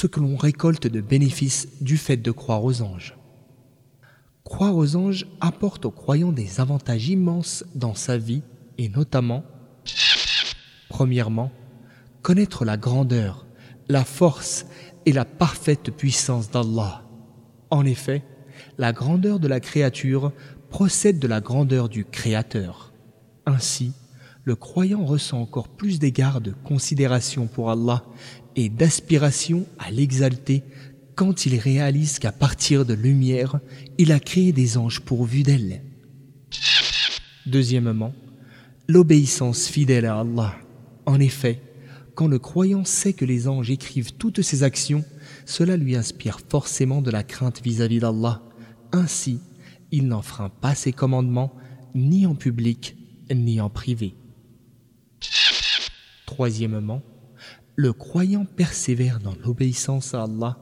ce que l'on récolte de bénéfices du fait de croire aux anges. Croire aux anges apporte aux croyants des avantages immenses dans sa vie et notamment, premièrement, connaître la grandeur, la force et la parfaite puissance d'Allah. En effet, la grandeur de la créature procède de la grandeur du Créateur. Ainsi, le croyant ressent encore plus d'égards de considération pour Allah et d'aspiration à l'exalter quand il réalise qu'à partir de lumière, il a créé des anges pourvus d'elle. Deuxièmement, l'obéissance fidèle à Allah. En effet, quand le croyant sait que les anges écrivent toutes ses actions, cela lui inspire forcément de la crainte vis-à-vis d'Allah. Ainsi, il n'enfreint pas ses commandements, ni en public, ni en privé. Troisièmement, le croyant persévère dans l'obéissance à Allah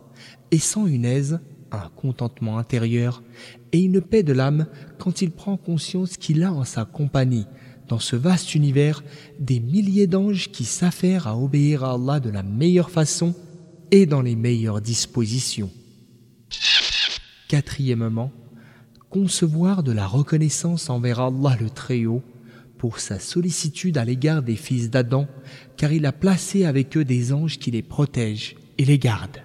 et sent une aise, un contentement intérieur et une paix de l'âme quand il prend conscience qu'il a en sa compagnie, dans ce vaste univers, des milliers d'anges qui s'affairent à obéir à Allah de la meilleure façon et dans les meilleures dispositions. Quatrièmement, concevoir de la reconnaissance envers Allah le Très-Haut pour sa sollicitude à l'égard des fils d'Adam, car il a placé avec eux des anges qui les protègent et les gardent.